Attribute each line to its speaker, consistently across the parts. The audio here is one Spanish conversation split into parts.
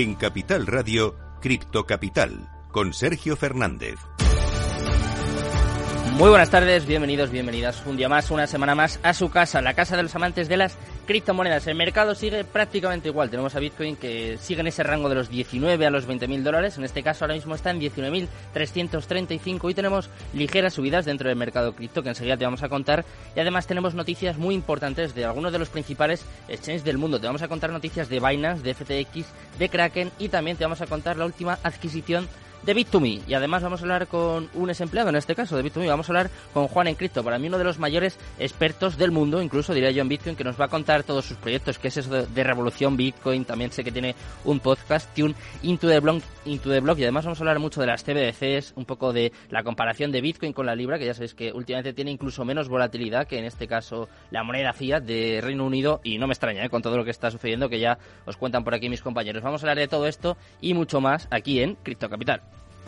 Speaker 1: En Capital Radio, Cripto Capital, con Sergio Fernández.
Speaker 2: Muy buenas tardes, bienvenidos, bienvenidas un día más, una semana más a su casa, la casa de los amantes de las criptomonedas. El mercado sigue prácticamente igual. Tenemos a Bitcoin que sigue en ese rango de los 19 a los 20.000 dólares. En este caso ahora mismo está en 19.335 y tenemos ligeras subidas dentro del mercado cripto que enseguida te vamos a contar. Y además tenemos noticias muy importantes de algunos de los principales exchanges del mundo. Te vamos a contar noticias de Binance, de FTX, de Kraken y también te vamos a contar la última adquisición de Bit2Me. Y además vamos a hablar con un desempleado, en este caso de Bit2Me. Vamos a hablar con Juan en Cripto, para mí uno de los mayores expertos del mundo, incluso diría yo en Bitcoin, que nos va a contar todos sus proyectos, que es eso de, revolución Bitcoin. También sé que tiene un podcast, Tune Into the Block, Into the. Y además vamos a hablar mucho de las CBDCs, un poco de la comparación de Bitcoin con la Libra, que ya sabéis que últimamente tiene incluso menos volatilidad que en este caso la moneda fiat de Reino Unido. Y no me extraña, ¿eh? con todo lo que está sucediendo, que ya os cuentan por aquí mis compañeros. Vamos a hablar de todo esto y mucho más aquí en Cripto Capital.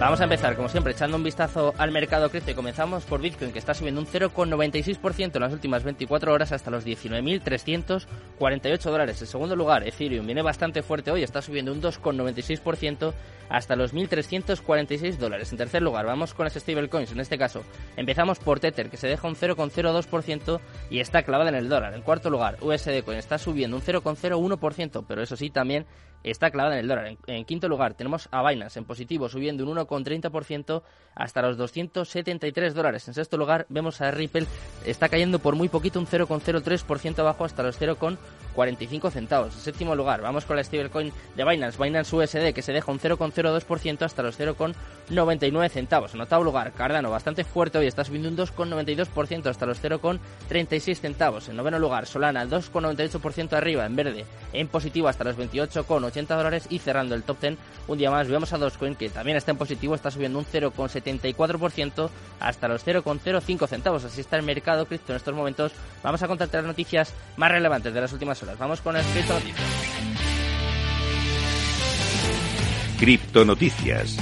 Speaker 2: Vamos a empezar, como siempre, echando un vistazo al mercado cripto comenzamos por Bitcoin, que está subiendo un 0,96% en las últimas 24 horas hasta los 19.348 dólares. En segundo lugar, Ethereum viene bastante fuerte hoy, está subiendo un 2,96% hasta los 1.346 dólares. En tercer lugar, vamos con las stablecoins. En este caso, empezamos por Tether, que se deja un 0,02% y está clavada en el dólar. En cuarto lugar, USD Coin está subiendo un 0,01%, pero eso sí, también está clavada en el dólar. En, quinto lugar tenemos a Binance en positivo subiendo un 1,30% hasta los 273 dólares. En sexto lugar vemos a Ripple está cayendo por muy poquito un 0,03% abajo hasta los 0,45 centavos. En séptimo lugar vamos con la stablecoin de Binance, Binance USD que se deja un 0,02% hasta los 0,99 centavos. En octavo lugar Cardano bastante fuerte hoy está subiendo un 2,92% hasta los 0,36 centavos. En noveno lugar Solana 2,98% arriba en verde en positivo hasta los 28,80 80 dólares y cerrando el top 10 un día más vemos a Dogecoin que también está en positivo, está subiendo un 0,74% hasta los 0,05 centavos. Así está el mercado cripto en estos momentos. Vamos a contarte las noticias más relevantes de las últimas horas. Vamos con las cripto noticias.
Speaker 1: Cripto noticias.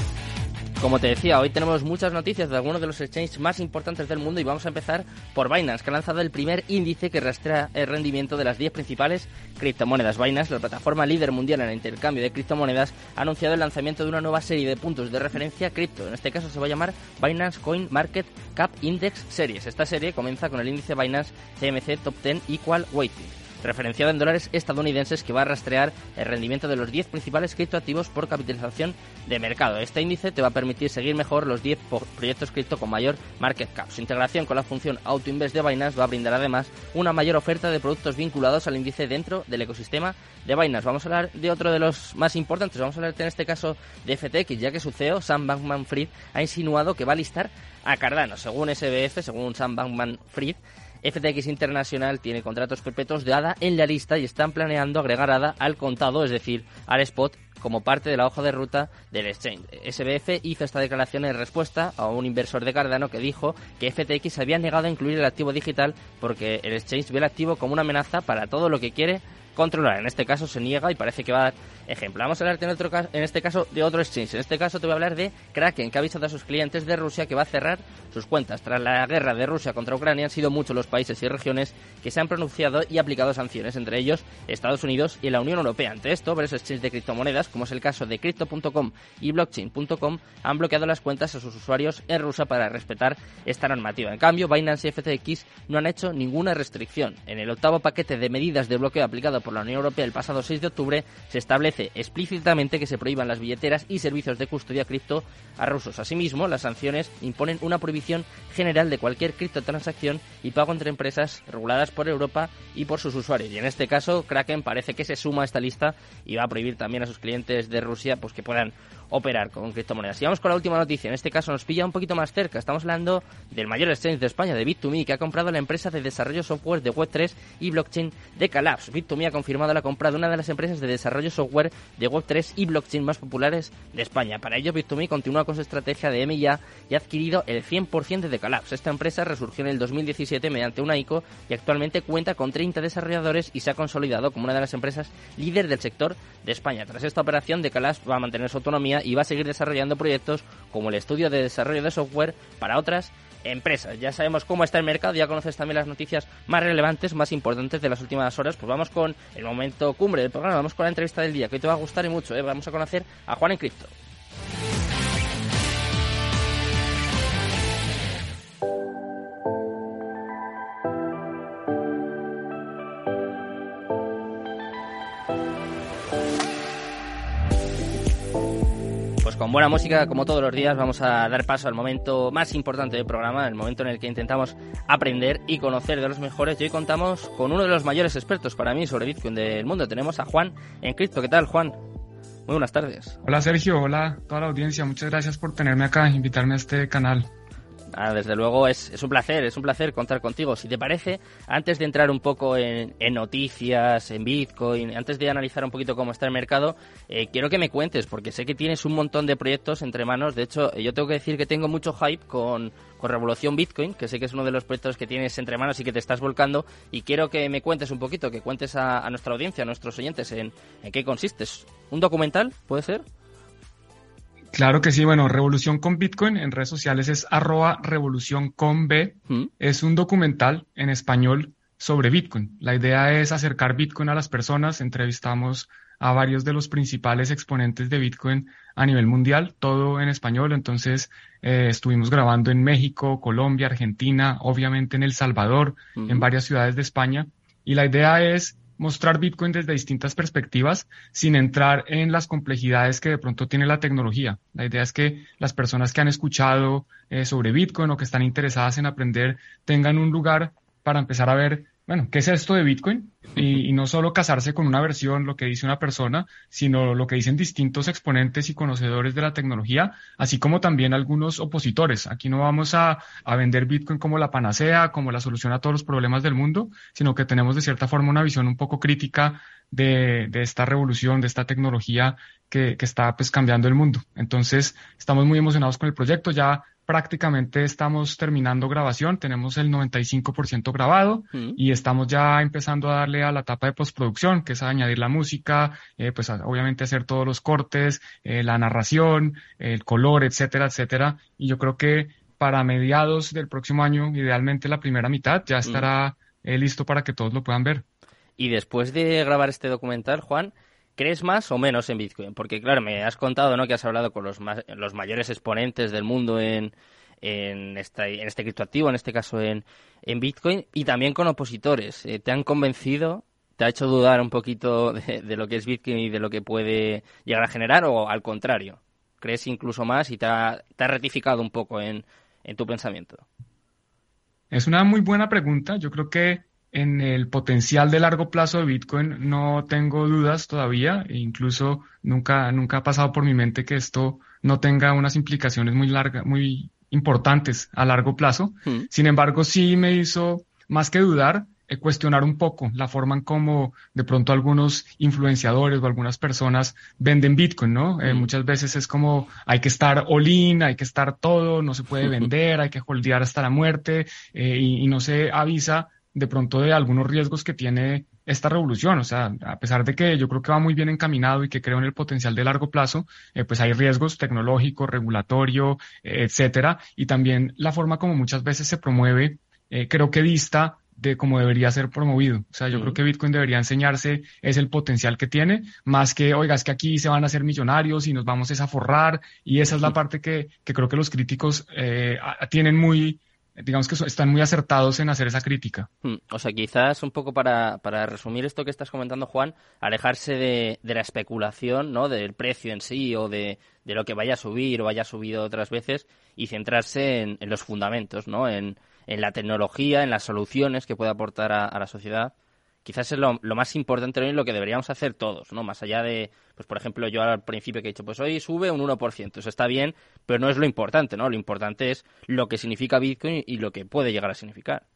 Speaker 2: Como te decía, hoy tenemos muchas noticias de algunos de los exchanges más importantes del mundo y vamos a empezar por Binance, que ha lanzado el primer índice que rastrea el rendimiento de las 10 principales criptomonedas. Binance, la plataforma líder mundial en el intercambio de criptomonedas, ha anunciado el lanzamiento de una nueva serie de puntos de referencia cripto. En este caso se va a llamar Binance Coin Market Cap Index Series. Esta serie comienza con el índice Binance CMC Top 10 Equal Weighting referenciado en dólares estadounidenses que va a rastrear el rendimiento de los 10 principales criptoactivos por capitalización de mercado. Este índice te va a permitir seguir mejor los 10 proyectos cripto con mayor market cap. Su integración con la función AutoInvest de Binance va a brindar además una mayor oferta de productos vinculados al índice dentro del ecosistema de Binance. Vamos a hablar de otro de los más importantes. Vamos a hablar en este caso de FTX, ya que su CEO, Sam Bankman-Fried, ha insinuado que va a listar a Cardano. Según SBF, según Sam Bankman-Fried, FTX Internacional tiene contratos perpetuos de ADA en la lista y están planeando agregar ADA al contado, es decir, al spot como parte de la hoja de ruta del exchange. SBF hizo esta declaración en respuesta a un inversor de Cardano que dijo que FTX había negado a incluir el activo digital porque el exchange ve el activo como una amenaza para todo lo que quiere controlar. En este caso se niega y parece que va a dar ejemplo. Vamos a hablar en, otro caso, en este caso de otro exchange. En este caso te voy a hablar de Kraken, que ha avisado a sus clientes de Rusia que va a cerrar sus cuentas. Tras la guerra de Rusia contra Ucrania han sido muchos los países y regiones que se han pronunciado y aplicado sanciones, entre ellos Estados Unidos y la Unión Europea. Ante esto, varios exchanges de criptomonedas, como es el caso de Crypto.com y Blockchain.com, han bloqueado las cuentas a sus usuarios en Rusia para respetar esta normativa. En cambio, Binance y FTX no han hecho ninguna restricción. En el octavo paquete de medidas de bloqueo aplicado por la Unión Europea el pasado 6 de octubre, se establece explícitamente que se prohíban las billeteras y servicios de custodia cripto a rusos. Asimismo, las sanciones imponen una prohibición general de cualquier criptotransacción y pago entre empresas reguladas por Europa y por sus usuarios. Y en este caso, Kraken parece que se suma a esta lista y va a prohibir también a sus clientes de Rusia pues que puedan operar con criptomonedas. Y vamos con la última noticia. En este caso nos pilla un poquito más cerca. Estamos hablando del mayor exchange de España, de Bit2Me, que ha comprado la empresa de desarrollo software de Web3 y blockchain de Calabs. Bit2Me ha confirmado la compra de una de las empresas de desarrollo software de Web3 y blockchain más populares de España. Para ello, Bit2Me continúa con su estrategia de MIA y ha adquirido el 100% de Calabs. Esta empresa resurgió en el 2017 mediante una ICO y actualmente cuenta con 30 desarrolladores y se ha consolidado como una de las empresas líder del sector de España. Tras esta operación, de Calabs va a mantener su autonomía y va a seguir desarrollando proyectos como el estudio de desarrollo de software para otras empresas. Ya sabemos cómo está el mercado, ya conoces también las noticias más relevantes, más importantes de las últimas horas. Pues vamos con el momento cumbre del programa, vamos con la entrevista del día, que hoy te va a gustar y mucho. ¿eh? Vamos a conocer a Juan en Cripto. Buena música, como todos los días, vamos a dar paso al momento más importante del programa, el momento en el que intentamos aprender y conocer de los mejores. Y hoy contamos con uno de los mayores expertos para mí sobre Bitcoin del mundo. Tenemos a Juan en Cripto. ¿Qué tal, Juan? Muy buenas tardes.
Speaker 3: Hola, Sergio. Hola, toda la audiencia. Muchas gracias por tenerme acá, invitarme a este canal.
Speaker 2: Ah, desde luego es, es, un placer, es un placer contar contigo. Si te parece, antes de entrar un poco en, noticias, en Bitcoin, antes de analizar un poquito cómo está el mercado, eh, quiero que me cuentes, porque sé que tienes un montón de proyectos entre manos. De hecho, yo tengo que decir que tengo mucho hype con, Revolución Bitcoin, que sé que es uno de los proyectos que tienes entre manos y que te estás volcando. Y quiero que me cuentes un poquito, que cuentes a, nuestra audiencia, a nuestros oyentes, en, en qué consiste. ¿Un documental? ¿Puede ser?
Speaker 3: Claro que sí, bueno, Revolución con Bitcoin en redes sociales es arroba revolución con B. Mm. Es un documental en español sobre Bitcoin. La idea es acercar Bitcoin a las personas. Entrevistamos a varios de los principales exponentes de Bitcoin a nivel mundial, todo en español. Entonces, eh, estuvimos grabando en México, Colombia, Argentina, obviamente en El Salvador, en varias ciudades de España. Y la idea es mostrar Bitcoin desde distintas perspectivas sin entrar en las complejidades que de pronto tiene la tecnología. La idea es que las personas que han escuchado eh, sobre Bitcoin o que están interesadas en aprender tengan un lugar para empezar a ver bueno, ¿qué es esto de Bitcoin? Y, no solo casarse con una versión, lo que dice una persona, sino lo que dicen distintos exponentes y conocedores de la tecnología, así como también algunos opositores. Aquí no vamos a, vender Bitcoin como la panacea, como la solución a todos los problemas del mundo, sino que tenemos de cierta forma una visión un poco crítica de, esta revolución, de esta tecnología que, que está pues cambiando el mundo. Entonces, estamos muy emocionados con el proyecto. Ya prácticamente estamos terminando grabación, tenemos el 95% grabado mm. y estamos ya empezando a darle a la etapa de postproducción, que es añadir la música, eh, pues obviamente hacer todos los cortes, eh, la narración, el color, etcétera, etcétera. Y yo creo que para mediados del próximo año, idealmente la primera mitad, ya mm. estará eh, listo para que todos lo puedan ver.
Speaker 2: Y después de grabar este documental, Juan, ¿Crees más o menos en Bitcoin? Porque, claro, me has contado ¿no? que has hablado con los, los mayores exponentes del mundo en, en, esta, en este criptoactivo, en este caso en, en Bitcoin, y también con opositores. Eh, ¿Te han convencido? ¿Te ha hecho dudar un poquito de, lo que es Bitcoin y de lo que puede llegar a generar? ¿O al contrario? ¿Crees incluso más y te ha, te ha rectificado un poco en, en tu pensamiento?
Speaker 3: Es una muy buena pregunta. Yo creo que en el potencial de largo plazo de Bitcoin no tengo dudas todavía, e incluso nunca, nunca ha pasado por mi mente que esto no tenga unas implicaciones muy largas, muy importantes a largo plazo. Hmm. Sin embargo, sí me hizo más que dudar, eh, cuestionar un poco la forma en cómo de pronto algunos influenciadores o algunas personas venden Bitcoin, ¿no? Eh, hmm. muchas veces es como hay que estar all in, hay que estar todo, no se puede vender, hay que holdear hasta la muerte eh, y, y, no se avisa de pronto de algunos riesgos que tiene esta revolución. O sea, a pesar de que yo creo que va muy bien encaminado y que creo en el potencial de largo plazo, eh, pues hay riesgos tecnológicos, regulatorio, etcétera. Y también la forma como muchas veces se promueve, eh, creo que dista de cómo debería ser promovido. O sea, yo creo que Bitcoin debería enseñarse es el potencial que tiene, más que, oiga, es que aquí se van a hacer millonarios y nos vamos a forrar, y esa es la parte que, que creo que los críticos eh, tienen muy, digamos que están muy acertados en hacer esa crítica.
Speaker 2: Hmm, o sea, quizás un poco para, para resumir esto que estás comentando, Juan, alejarse de, de la especulación, ¿no? Del precio en sí o de, de, lo que vaya a subir o haya subido otras veces y centrarse en, en los fundamentos, ¿no? En, en, la tecnología, en las soluciones que puede aportar a la sociedad quizás es lo, más importante hoy lo que deberíamos hacer todos, ¿no? Más allá de, pues por ejemplo, yo al principio que he dicho, pues hoy sube un 1%, eso está bien, pero no es lo importante, ¿no? Lo importante es lo que significa Bitcoin y lo que puede llegar a significar.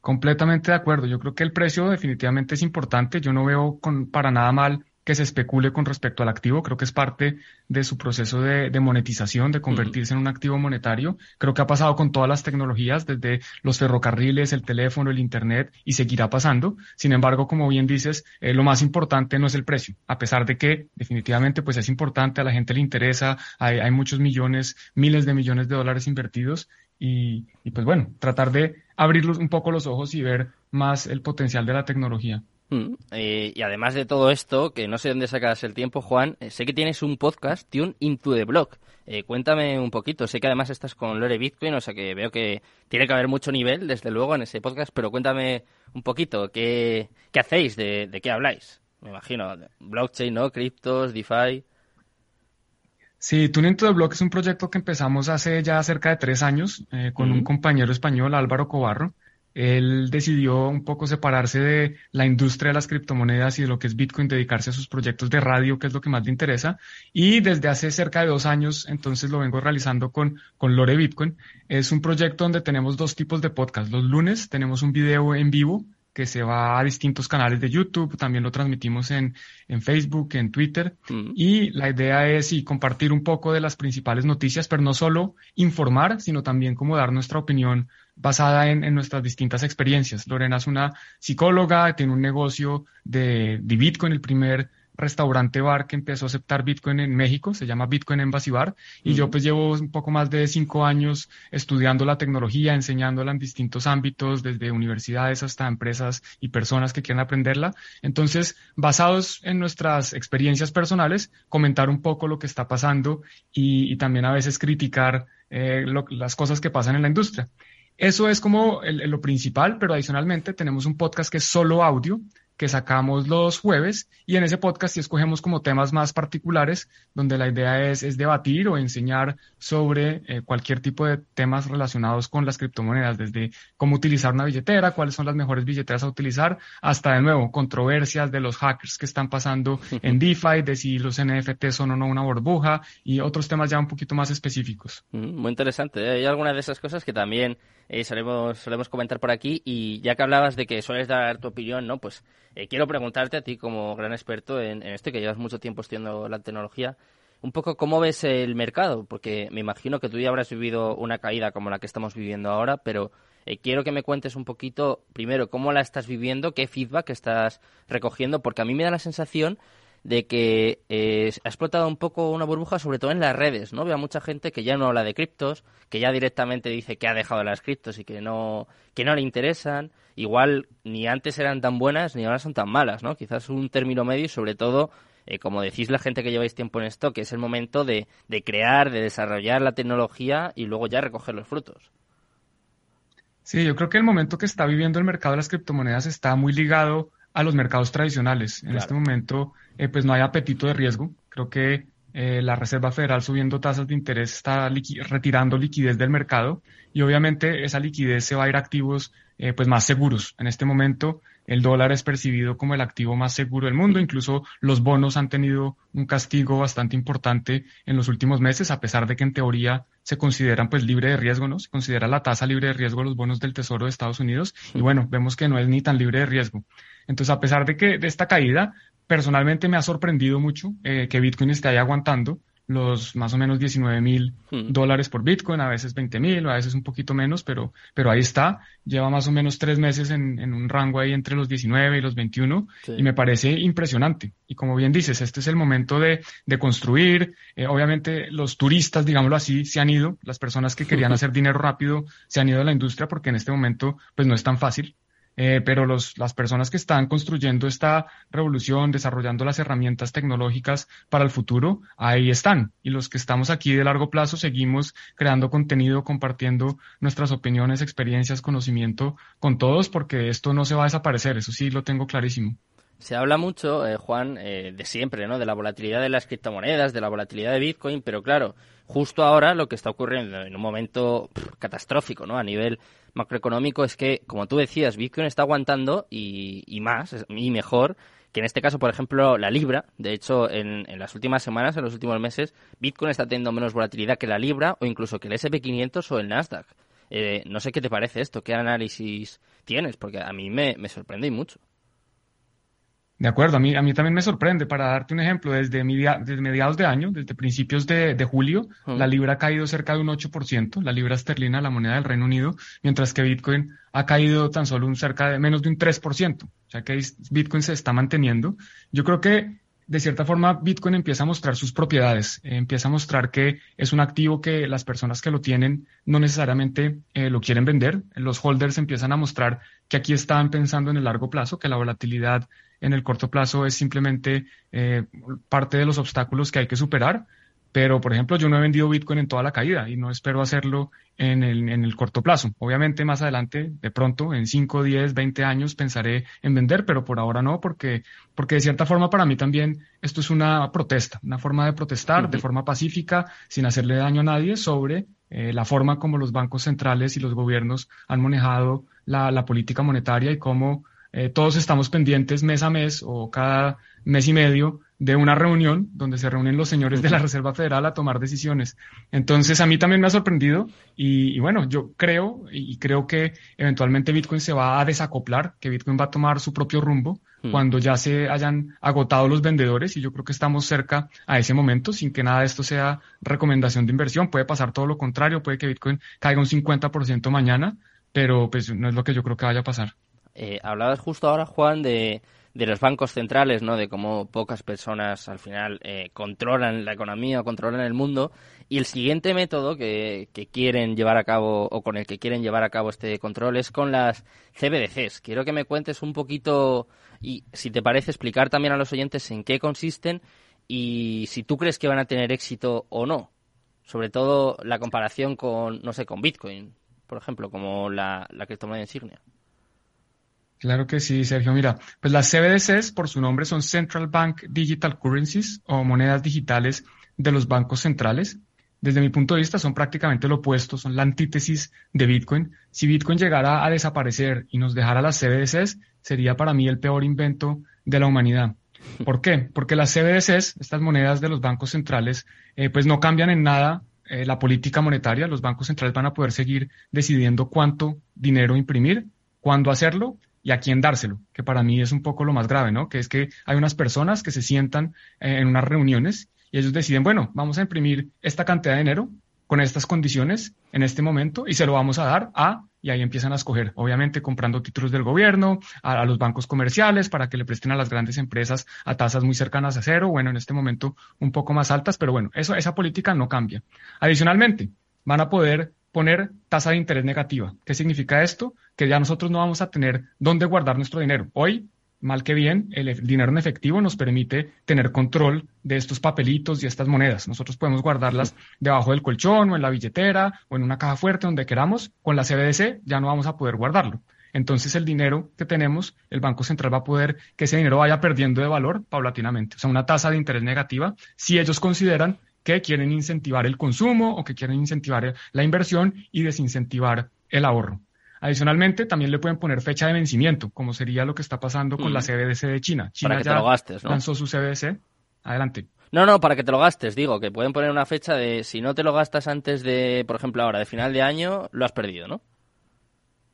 Speaker 3: Completamente de acuerdo. Yo creo que el precio definitivamente es importante. Yo no veo para nada mal que se especule con respecto al activo. Creo que es parte de su proceso de, monetización, de convertirse en un activo monetario. Creo que ha pasado con todas las tecnologías, desde los ferrocarriles, el teléfono, el Internet, y seguirá pasando. Sin embargo, como bien dices, eh, lo más importante no es el precio, a pesar de que definitivamente pues es importante, a la gente le interesa, hay, hay muchos millones, miles de millones de dólares invertidos y, pues bueno, tratar de abrir un poco los ojos y ver más el potencial de la tecnología.
Speaker 2: Mm, eh, y además de todo esto, que no sé dónde sacas el tiempo, Juan, eh, sé que tienes un podcast, Tune Into the Block. Eh, cuéntame un poquito. Sé que además estás con Lore Bitcoin, o sea que veo que tiene que haber mucho nivel, desde luego, en ese podcast, pero cuéntame un poquito, ¿qué, qué hacéis? De, ¿De qué habláis? Me imagino, blockchain, ¿no? Criptos, DeFi.
Speaker 3: Sí, Tune Into the Block es un proyecto que empezamos hace ya cerca de tres años con un compañero español, Álvaro Cobarro. Él decidió un poco separarse de la industria de las criptomonedas y de lo que es Bitcoin, dedicarse a sus proyectos de radio, que es lo que más le interesa. Y desde hace cerca de dos años, entonces lo vengo realizando con, con Lore Bitcoin. Es un proyecto donde tenemos dos tipos de podcast. Los lunes tenemos un video en vivo que se va a distintos canales de YouTube, también lo transmitimos en, en Facebook, en Twitter, mm. y la idea es compartir un poco de las principales noticias, pero no solo informar, sino también como dar nuestra opinión basada en, en nuestras distintas experiencias. Lorena es una psicóloga, tiene un negocio de, de Bitcoin, el primer restaurante bar que empezó a aceptar Bitcoin en México, se llama Bitcoin Embassy Bar, y yo pues llevo un poco más de cinco años estudiando la tecnología, enseñándola en distintos ámbitos, desde universidades hasta empresas y personas que quieran aprenderla. Entonces, basados en nuestras experiencias personales, comentar un poco lo que está pasando y, también a veces criticar eh, las cosas que pasan en la industria. Eso es como lo principal, pero adicionalmente tenemos un podcast que es solo audio, que sacamos los jueves y en ese podcast sí escogemos como temas más particulares donde la idea es, es debatir o enseñar sobre eh, cualquier tipo de temas relacionados con las criptomonedas, desde cómo utilizar una billetera, cuáles son las mejores billeteras a utilizar, hasta de nuevo controversias de los hackers que están pasando en DeFi, de si los NFT son o no una burbuja y otros temas ya un poquito más específicos.
Speaker 2: Mm, muy interesante. ¿eh? Hay algunas de esas cosas que también eh, solemos, solemos comentar por aquí y ya que hablabas de que sueles dar tu opinión, ¿no? Pues eh, quiero preguntarte a ti, como gran experto en, esto, que llevas mucho tiempo estudiando la tecnología, un poco cómo ves el mercado, porque me imagino que tú ya habrás vivido una caída como la que estamos viviendo ahora, pero eh, quiero que me cuentes un poquito, primero, cómo la estás viviendo, qué feedback estás recogiendo, porque a mí me da la sensación de que eh, ha explotado un poco una burbuja, sobre todo en las redes, ¿no? Veo a mucha gente que ya no habla de criptos, que ya directamente dice que ha dejado las criptos y que no, que no le interesan. Igual ni antes eran tan buenas ni ahora son tan malas, ¿no? Quizás un término medio y sobre todo, eh, como decís la gente que lleváis tiempo en esto, que es el momento de, de crear, de desarrollar la tecnología y luego ya recoger los frutos.
Speaker 3: Sí, yo creo que el momento que está viviendo el mercado de las criptomonedas está muy ligado a los mercados tradicionales. En este momento, eh, pues no hay apetito de riesgo. Creo que eh, la Reserva Federal subiendo tasas de interés está retirando liquidez del mercado y obviamente esa liquidez se va a ir a activos eh, pues más seguros. En este momento el dólar es percibido como el activo más seguro del mundo, incluso los bonos han tenido un castigo bastante importante en los últimos meses, a pesar de que en teoría se consideran pues libre de riesgo, ¿no? Se considera la tasa libre de riesgo los bonos del Tesoro de Estados Unidos y bueno, vemos que no es ni tan libre de riesgo. Entonces, a pesar de que de esta caída, personalmente me ha sorprendido mucho eh, que Bitcoin esté ahí aguantando los más o menos 19 mil hmm. dólares por Bitcoin, a veces 20 mil, a veces un poquito menos, pero, pero ahí está. Lleva más o menos tres meses en, en un rango ahí entre los 19 y los 21 y me parece impresionante. Y como bien dices, este es el momento de, de construir. Eh, obviamente los turistas, digámoslo así, se han ido. Las personas que querían hacer dinero rápido se han ido de la industria porque en este momento pues no es tan fácil. Eh, pero los, las personas que están construyendo esta revolución, desarrollando las herramientas tecnológicas para el futuro, ahí están. Y los que estamos aquí de largo plazo seguimos creando contenido, compartiendo nuestras opiniones, experiencias, conocimiento con todos, porque esto no se va a desaparecer, eso sí lo tengo clarísimo.
Speaker 2: Se habla mucho, eh, Juan, eh, de siempre, ¿no? De la volatilidad de las criptomonedas, de la volatilidad de Bitcoin, pero claro, justo ahora lo que está ocurriendo en un momento catastrófico, ¿no? A nivel macroeconómico es que, como tú decías, Bitcoin está aguantando y, más, y mejor que en este caso, por ejemplo, la libra. De hecho, en, las últimas semanas, en los últimos meses, Bitcoin está teniendo menos volatilidad que la libra o incluso que el SP500 o el Nasdaq. Eh, no sé qué te parece esto, qué análisis tienes, porque a mí me, me sorprende mucho.
Speaker 3: De acuerdo, a mí, a mí también me sorprende. Para darte un ejemplo, desde, desde mediados de año, desde principios de, julio, la libra ha caído cerca de un 8%, la libra esterlina, la moneda del Reino Unido, mientras que Bitcoin ha caído tan solo un cerca de menos de un 3%. O sea que Bitcoin se está manteniendo. Yo creo que de cierta forma, Bitcoin empieza a mostrar sus propiedades, eh, empieza a mostrar que es un activo que las personas que lo tienen no necesariamente eh, lo quieren vender. Los holders empiezan a mostrar que aquí están pensando en el largo plazo, que la volatilidad en el corto plazo es simplemente eh, parte de los obstáculos que hay que superar pero, por ejemplo, yo no he vendido Bitcoin en toda la caída y no espero hacerlo en el, en el corto plazo. Obviamente, más adelante, de pronto, en 5, 10, 20 años, pensaré en vender, pero por ahora no, porque, porque de cierta forma para mí también esto es una protesta, una forma de protestar de forma pacífica, sin hacerle daño a nadie, sobre eh, la forma como los bancos centrales y los gobiernos han manejado la, la política monetaria y cómo eh, todos estamos pendientes mes a mes o cada mes y medio de una reunión donde se reúnen los señores de la Reserva Federal a tomar decisiones. Entonces, a mí también me ha sorprendido y, bueno, yo creo y creo que eventualmente Bitcoin se va a desacoplar, que Bitcoin va a tomar su propio rumbo hmm. cuando ya se hayan agotado los vendedores y yo creo que estamos cerca a ese momento sin que nada de esto sea recomendación de inversión. Puede pasar todo lo contrario, puede que Bitcoin caiga un 50% mañana, pero pues no es lo que yo creo que vaya a pasar.
Speaker 2: Eh, hablabas justo ahora, Juan, de los bancos centrales, ¿no? De cómo pocas personas al final eh, controlan la economía o controlan el mundo. Y el siguiente método que, que, quieren llevar a cabo o con el que quieren llevar a cabo este control es con las CBDCs. Quiero que me cuentes un poquito y, si te parece, explicar también a los oyentes en qué consisten y si tú crees que van a tener éxito o no. Sobre todo la comparación con, no sé, con Bitcoin, por ejemplo, como la, la criptomoneda insignia.
Speaker 3: Claro que sí, Sergio. Mira, pues las CBDCs, por su nombre, son Central Bank Digital Currencies o monedas digitales de los bancos centrales. Desde mi punto de vista, son prácticamente lo opuesto, son la antítesis de Bitcoin. Si Bitcoin llegara a desaparecer y nos dejara las CBDCs, sería para mí el peor invento de la humanidad. ¿Por qué? Porque las CBDCs, estas monedas de los bancos centrales, eh, pues no cambian en nada eh, la política monetaria. Los bancos centrales van a poder seguir decidiendo cuánto dinero imprimir, cuándo hacerlo y a quién dárselo, que para mí es un poco lo más grave, ¿no? Que es que hay unas personas que se sientan eh, en unas reuniones y ellos deciden, bueno, vamos a imprimir esta cantidad de dinero con estas condiciones en este momento y se lo vamos a dar a, y ahí empiezan a escoger, obviamente comprando títulos del gobierno, a, los bancos comerciales para que le presten a las grandes empresas a tasas muy cercanas a cero, bueno, en este momento un poco más altas, pero bueno, esa política no cambia. Adicionalmente, van a poder poner tasa de interés negativa. ¿Qué significa esto? Que ya nosotros no vamos a tener dónde guardar nuestro dinero. Hoy, mal que bien, el dinero en efectivo nos permite tener control de estos papelitos y estas monedas. Nosotros podemos guardarlas debajo del colchón o en la billetera o en una caja fuerte donde queramos. Con la CBDC ya no vamos a poder guardarlo. Entonces el dinero que tenemos, el Banco Central va a poder que ese dinero vaya perdiendo de valor paulatinamente. O sea, una tasa de interés negativa si ellos consideran que quieren incentivar el consumo o que quieren incentivar la inversión y desincentivar el ahorro. Adicionalmente, también le pueden poner fecha de vencimiento, como sería lo que está pasando con la. CBDC de China. China
Speaker 2: para que ya te lo gastes, ¿no?
Speaker 3: lanzó su CBDC. Adelante.
Speaker 2: No, no, para que te lo gastes, digo, que pueden poner una fecha de si no te lo gastas antes de, por ejemplo, ahora, de final de año, lo has perdido, ¿no?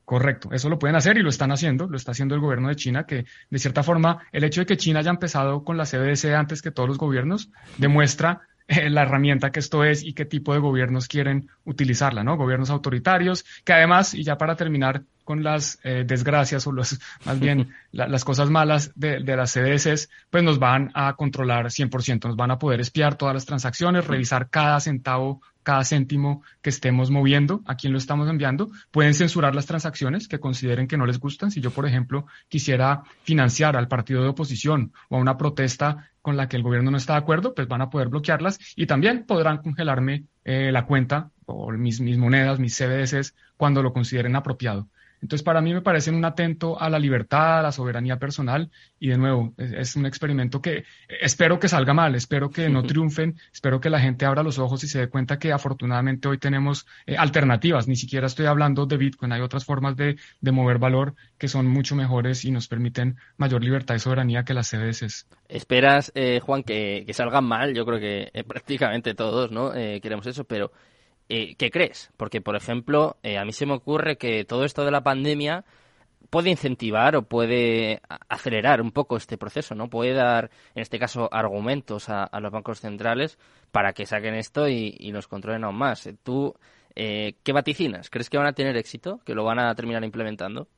Speaker 3: Correcto, eso lo pueden hacer y lo están haciendo, lo está haciendo el gobierno de China, que de cierta forma el hecho de que China haya empezado con la CBDC antes que todos los gobiernos demuestra eh, la herramienta que esto es y qué tipo de gobiernos quieren utilizarla, ¿no? Gobiernos autoritarios, que además, y ya para terminar con las eh, desgracias o los, más bien las cosas malas de, de, las CDS, pues nos van a controlar 100%, nos van a poder espiar todas las transacciones, revisar cada centavo cada céntimo que estemos moviendo, a quién lo estamos enviando. Pueden censurar las transacciones que consideren que no les gustan. Si yo, por ejemplo, quisiera financiar al partido de oposición o a una protesta con la que el gobierno no está de acuerdo, pues van a poder bloquearlas y también podrán congelarme eh, la cuenta o mis, mis monedas, mis CBDCs, cuando lo consideren apropiado. Entonces, para mí me parece un atento a la libertad, a la soberanía personal y de nuevo, es, un experimento que espero que salga mal, espero que no triunfen, espero que la gente abra los ojos y se dé cuenta que afortunadamente hoy tenemos eh, alternativas, ni siquiera estoy hablando de Bitcoin, hay otras formas de, mover valor que son mucho mejores y nos permiten mayor libertad y soberanía que las CBDCs.
Speaker 2: ¿Esperas, eh, Juan, que, que, salgan mal? Yo creo que eh, prácticamente todos no queremos eso, pero eh, ¿qué crees? Porque, por ejemplo, eh, a mí se me ocurre que todo esto de la pandemia puede incentivar o puede acelerar un poco este proceso, ¿no? Puede dar, en este caso, argumentos a, los bancos centrales para que saquen esto y, nos controlen aún más. ¿Tú eh, qué vaticinas? ¿Crees que van a tener éxito? ¿Que lo van a terminar implementando?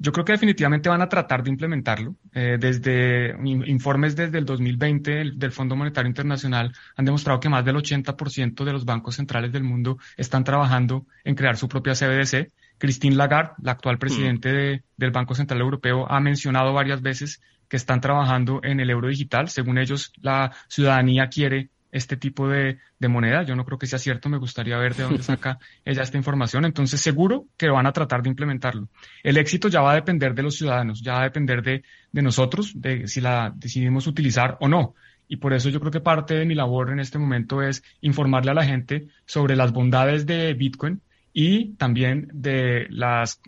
Speaker 3: Yo creo que definitivamente van a tratar de implementarlo. Eh, desde informes desde el 2020 del Fondo Monetario Internacional han demostrado que más del 80% de los bancos centrales del mundo están trabajando en crear su propia CBDC. Christine Lagarde, la actual mm. presidente del Banco Central Europeo, ha mencionado varias veces que están trabajando en el euro digital. Según ellos, la ciudadanía quiere este tipo de, moneda. Yo no creo que sea cierto, me gustaría ver de dónde saca ella esta información. Entonces, seguro que van a tratar de implementarlo. El éxito ya va a depender de los ciudadanos, ya va a depender de, de nosotros, de si la decidimos utilizar o no. Y por eso yo creo que parte de mi labor en este momento es informarle a la gente sobre las bondades de Bitcoin y también de las,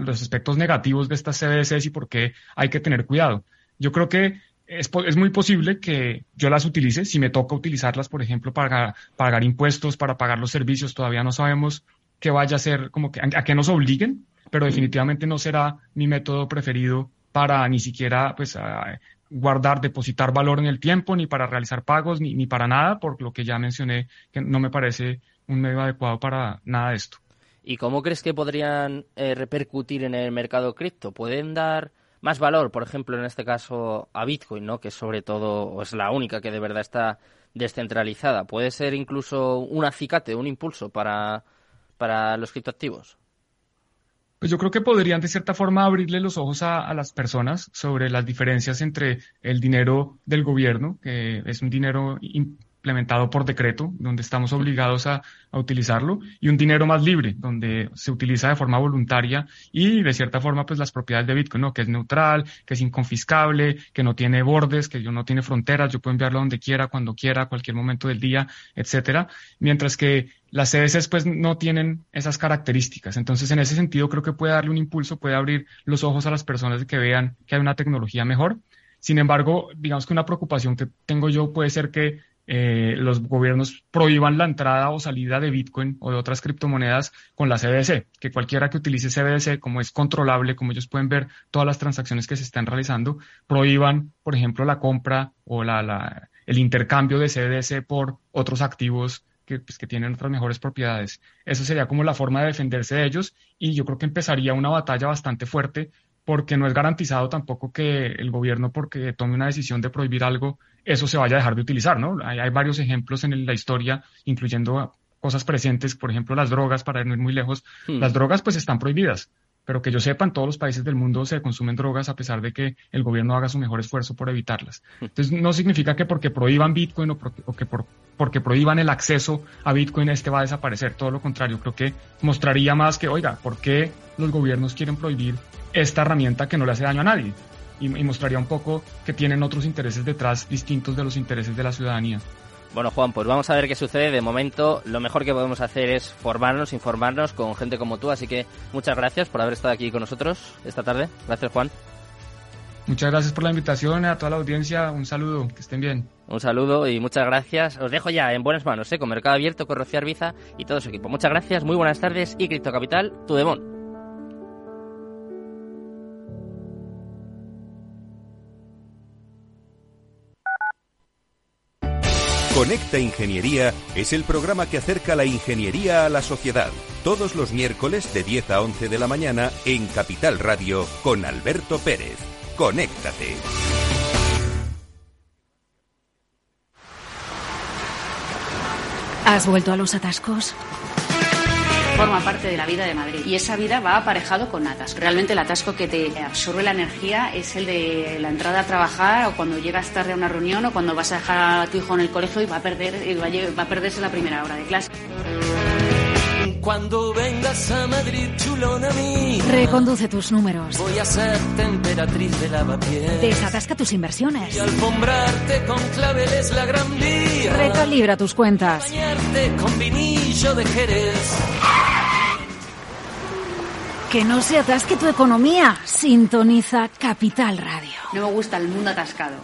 Speaker 3: los aspectos negativos de estas CBDCs y por qué hay que tener cuidado. Yo creo que es, muy posible que yo las utilice, si me toca utilizarlas, por ejemplo, para pagar impuestos, para pagar los servicios, todavía no sabemos qué vaya a ser, como que a, qué nos obliguen, pero definitivamente no será mi método preferido para ni siquiera pues guardar, depositar valor en el tiempo, ni para realizar pagos, ni, ni para nada, por lo que ya mencioné que no me parece un medio adecuado para nada de esto.
Speaker 2: ¿Y cómo crees que podrían eh, repercutir en el mercado cripto? ¿Pueden dar más valor, por ejemplo, en este caso a Bitcoin, ¿no? que sobre todo es la única que de verdad está descentralizada. ¿Puede ser incluso un acicate, un impulso para, para los criptoactivos?
Speaker 3: Pues yo creo que podrían de cierta forma abrirle los ojos a, a, las personas sobre las diferencias entre el dinero del gobierno, que es un dinero implementado por decreto, donde estamos obligados a, utilizarlo, y un dinero más libre, donde se utiliza de forma voluntaria y de cierta forma pues las propiedades de Bitcoin, ¿no? que es neutral, que es inconfiscable, que no tiene bordes, que yo no tiene fronteras, yo puedo enviarlo donde quiera, cuando quiera, a cualquier momento del día, etcétera, mientras que las CDCs pues no tienen esas características. Entonces, en ese sentido, creo que puede darle un impulso, puede abrir los ojos a las personas que vean que hay una tecnología mejor. Sin embargo, digamos que una preocupación que tengo yo puede ser que eh, los gobiernos prohíban la entrada o salida de Bitcoin o de otras criptomonedas con la CBDC, que cualquiera que utilice CBDC, como es controlable, como ellos pueden ver todas las transacciones que se están realizando, prohíban, por ejemplo, la compra o la, el intercambio de CBDC por otros activos que, pues, que, tienen otras mejores propiedades. Eso sería como la forma de defenderse de ellos y yo creo que empezaría una batalla bastante fuerte porque no es garantizado tampoco que el gobierno, porque tome una decisión de prohibir algo, eso se vaya a dejar de utilizar, ¿no? Hay, varios ejemplos en la historia, incluyendo cosas presentes, por ejemplo, las drogas, para no ir muy lejos. Hmm. Las drogas, pues, están prohibidas, pero que yo sepa, en todos los países del mundo se consumen drogas a pesar de que el gobierno haga su mejor esfuerzo por evitarlas. Hmm. Entonces, no significa que porque prohíban Bitcoin o, o que por, porque prohíban el acceso a Bitcoin, este va a desaparecer. Todo lo contrario, creo que mostraría más que, oiga, ¿por qué los gobiernos quieren prohibir esta herramienta que no le hace daño a nadie? y, mostraría un poco que tienen otros intereses detrás distintos de los intereses de la ciudadanía.
Speaker 2: Bueno, Juan, pues vamos a ver qué sucede. De momento, lo mejor que podemos hacer es formarnos, informarnos con gente como tú. Así que muchas gracias por haber estado aquí con nosotros esta tarde. Gracias, Juan.
Speaker 3: Muchas gracias por la invitación a toda la audiencia. Un saludo, que estén bien.
Speaker 2: Un saludo y muchas gracias. Os dejo ya en buenas manos, ¿eh? con Mercado Abierto, con Rocío Arbiza y todo su equipo. Muchas gracias, muy buenas tardes y Cripto Capital, tu demon.
Speaker 1: Conecta Ingeniería es el programa que acerca la ingeniería a la sociedad. Todos los miércoles de 10 a 11 de la mañana en Capital Radio con Alberto Pérez. Conéctate.
Speaker 4: ¿Has vuelto a los atascos?
Speaker 5: Forma parte de la vida de Madrid y esa vida va aparejado con atasco. Realmente el atasco que te absorbe la energía es el de la entrada a trabajar o cuando llegas tarde a una reunión o cuando vas a dejar a tu hijo en el colegio y va a perder va a perderse la primera hora de clase.
Speaker 6: Cuando vengas a Madrid, chulona mí.
Speaker 4: Reconduce tus números.
Speaker 6: Voy a ser temperatriz de lavapiés.
Speaker 4: Desatasca tus inversiones.
Speaker 6: Y alfombrarte con claveles la gran vía.
Speaker 4: Recalibra tus cuentas.
Speaker 6: Bañarte con vinillo de Jerez.
Speaker 4: Que no se atasque tu economía. Sintoniza Capital Radio.
Speaker 5: No me gusta el mundo atascado.